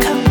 come